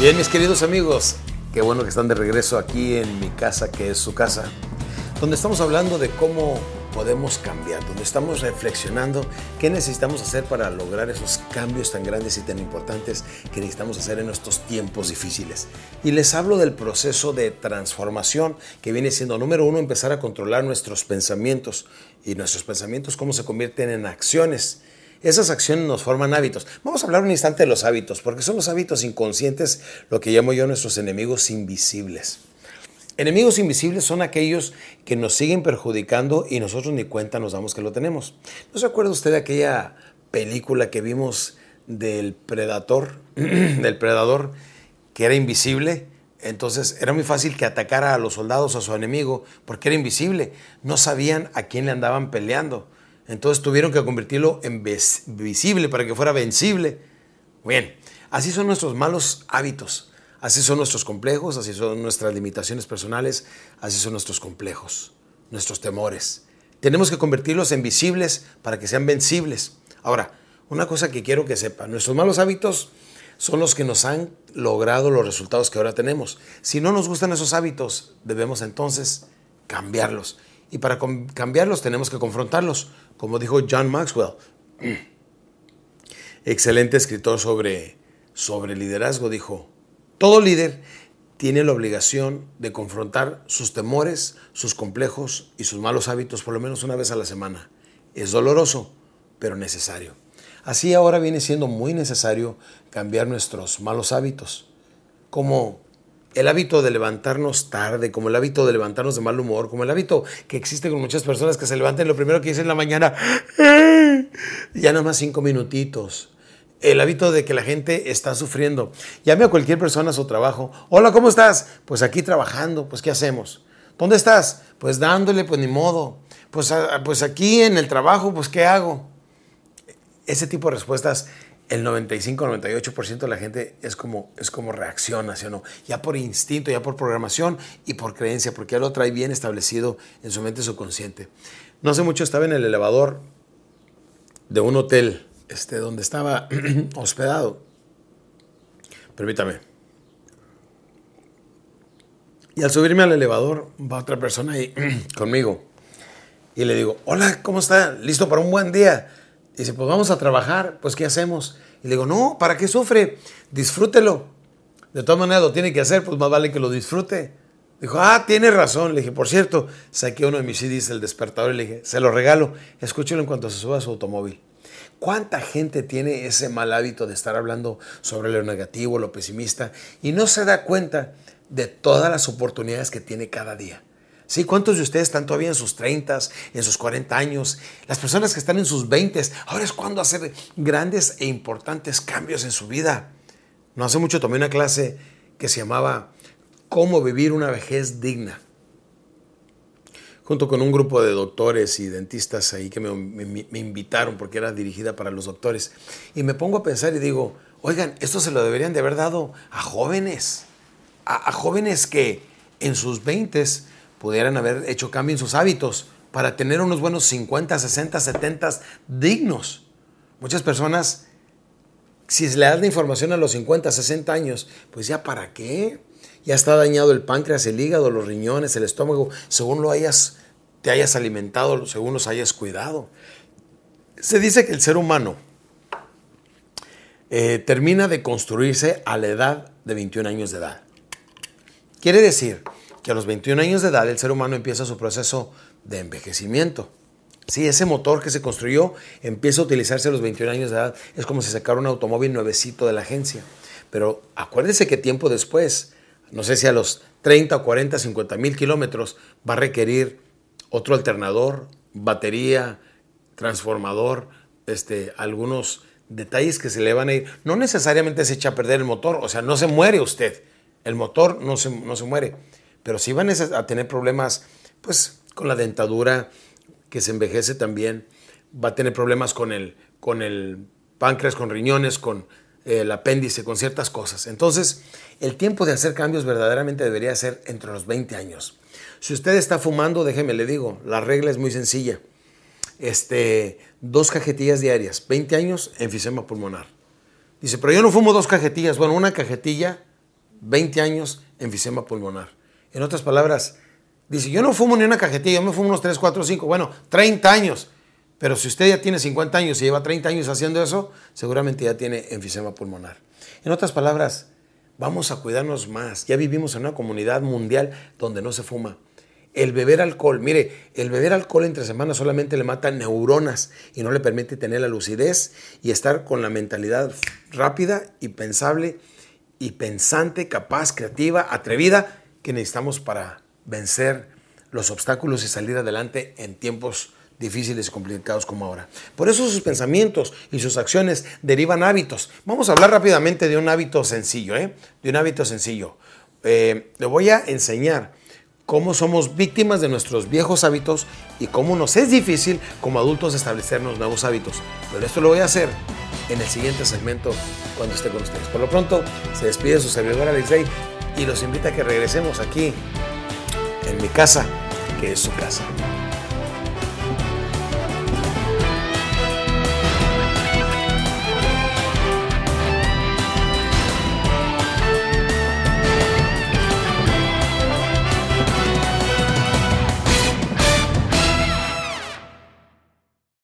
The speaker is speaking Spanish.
Bien, mis queridos amigos, qué bueno que están de regreso aquí en mi casa, que es su casa, donde estamos hablando de cómo podemos cambiar, donde estamos reflexionando qué necesitamos hacer para lograr esos cambios tan grandes y tan importantes que necesitamos hacer en estos tiempos difíciles. Y les hablo del proceso de transformación que viene siendo, número uno, empezar a controlar nuestros pensamientos y nuestros pensamientos cómo se convierten en acciones. Esas acciones nos forman hábitos. Vamos a hablar un instante de los hábitos, porque son los hábitos inconscientes lo que llamo yo nuestros enemigos invisibles. Enemigos invisibles son aquellos que nos siguen perjudicando y nosotros ni cuenta nos damos que lo tenemos. ¿No se acuerda usted de aquella película que vimos del Predator, del Predador, que era invisible? Entonces era muy fácil que atacara a los soldados, a su enemigo, porque era invisible. No sabían a quién le andaban peleando. Entonces tuvieron que convertirlo en visible para que fuera vencible. Bien, así son nuestros malos hábitos, así son nuestros complejos, así son nuestras limitaciones personales, así son nuestros complejos, nuestros temores. Tenemos que convertirlos en visibles para que sean vencibles. Ahora, una cosa que quiero que sepan, nuestros malos hábitos son los que nos han logrado los resultados que ahora tenemos. Si no nos gustan esos hábitos, debemos entonces cambiarlos. Y para cambiarlos tenemos que confrontarlos, como dijo John Maxwell, excelente escritor sobre, sobre liderazgo, dijo, todo líder tiene la obligación de confrontar sus temores, sus complejos y sus malos hábitos por lo menos una vez a la semana. Es doloroso, pero necesario. Así ahora viene siendo muy necesario cambiar nuestros malos hábitos, como el hábito de levantarnos tarde, como el hábito de levantarnos de mal humor, como el hábito que existe con muchas personas que se levantan lo primero que dicen en la mañana, ya nada más cinco minutitos. El hábito de que la gente está sufriendo. Llame a cualquier persona a su trabajo. Hola, ¿cómo estás? Pues aquí trabajando. Pues ¿qué hacemos? ¿Dónde estás? Pues dándole, pues ni modo. Pues, ah, pues aquí en el trabajo, pues ¿qué hago? Ese tipo de respuestas el 95-98% de la gente es como, es como reacciona, ¿sí o no? Ya por instinto, ya por programación y por creencia, porque ya lo trae bien establecido en su mente subconsciente. No hace mucho estaba en el elevador de un hotel este, donde estaba hospedado. Permítame. Y al subirme al elevador va otra persona ahí conmigo. Y le digo, hola, ¿cómo está? ¿Listo para un buen día? Dice, pues vamos a trabajar, pues ¿qué hacemos? Y le digo, no, ¿para qué sufre? Disfrútelo. De todas maneras lo tiene que hacer, pues más vale que lo disfrute. Dijo, ah, tiene razón. Le dije, por cierto, saqué uno de mis CDs, el despertador, y le dije, se lo regalo, escúchelo en cuanto se suba a su automóvil. ¿Cuánta gente tiene ese mal hábito de estar hablando sobre lo negativo, lo pesimista, y no se da cuenta de todas las oportunidades que tiene cada día? ¿Sí? ¿Cuántos de ustedes están todavía en sus 30, en sus 40 años? Las personas que están en sus 20, ahora es cuando hacer grandes e importantes cambios en su vida. No hace mucho tomé una clase que se llamaba Cómo vivir una vejez digna. Junto con un grupo de doctores y dentistas ahí que me, invitaron porque era dirigida para los doctores. Y me pongo a pensar y digo, oigan, esto se lo deberían de haber dado a jóvenes. A, jóvenes que en sus 20 pudieran haber hecho cambio en sus hábitos para tener unos buenos 50, 60, 70 dignos. Muchas personas, si le das la información a los 50, 60 años, pues ya para qué? Ya está dañado el páncreas, el hígado, los riñones, el estómago, según lo hayas, te hayas alimentado, según los hayas cuidado. Se dice que el ser humano eh, termina de construirse a la edad de 21 años de edad. Quiere decir que a los 21 años de edad el ser humano empieza su proceso de envejecimiento. Si ese motor que se construyó empieza a utilizarse a los 21 años de edad. Es como si sacara un automóvil nuevecito de la agencia. Pero acuérdese que tiempo después, no sé si a los 30, 40, 50 mil kilómetros, va a requerir otro alternador, batería, transformador, este, algunos detalles que se le van a ir. No necesariamente se echa a perder el motor, o sea, no se muere usted. El motor no se, no se muere pero si van a tener problemas, pues con la dentadura que se envejece también, va a tener problemas con el, con el páncreas, con riñones, con el apéndice, con ciertas cosas. Entonces, el tiempo de hacer cambios verdaderamente debería ser entre los 20 años. Si usted está fumando, déjeme le digo, la regla es muy sencilla. Este, dos cajetillas diarias, 20 años, enfisema pulmonar. Dice, pero yo no fumo dos cajetillas. Bueno, una cajetilla 20 años enfisema pulmonar. En otras palabras, dice, yo no fumo ni una cajetilla, yo me fumo unos 3, 4, 5, bueno, 30 años. Pero si usted ya tiene 50 años y lleva 30 años haciendo eso, seguramente ya tiene enfisema pulmonar. En otras palabras, vamos a cuidarnos más. Ya vivimos en una comunidad mundial donde no se fuma. El beber alcohol, mire, el beber alcohol entre semanas solamente le mata neuronas y no le permite tener la lucidez y estar con la mentalidad rápida y pensable y pensante, capaz, creativa, atrevida que necesitamos para vencer los obstáculos y salir adelante en tiempos difíciles y complicados como ahora. Por eso sus pensamientos y sus acciones derivan hábitos. Vamos a hablar rápidamente de un hábito sencillo, ¿eh? De un hábito sencillo. Eh, le voy a enseñar cómo somos víctimas de nuestros viejos hábitos y cómo nos es difícil como adultos establecernos nuevos hábitos. Pero esto lo voy a hacer en el siguiente segmento cuando esté con ustedes. Por lo pronto, se despide su servidor Alex Day y los invita a que regresemos aquí en mi casa, que es su casa.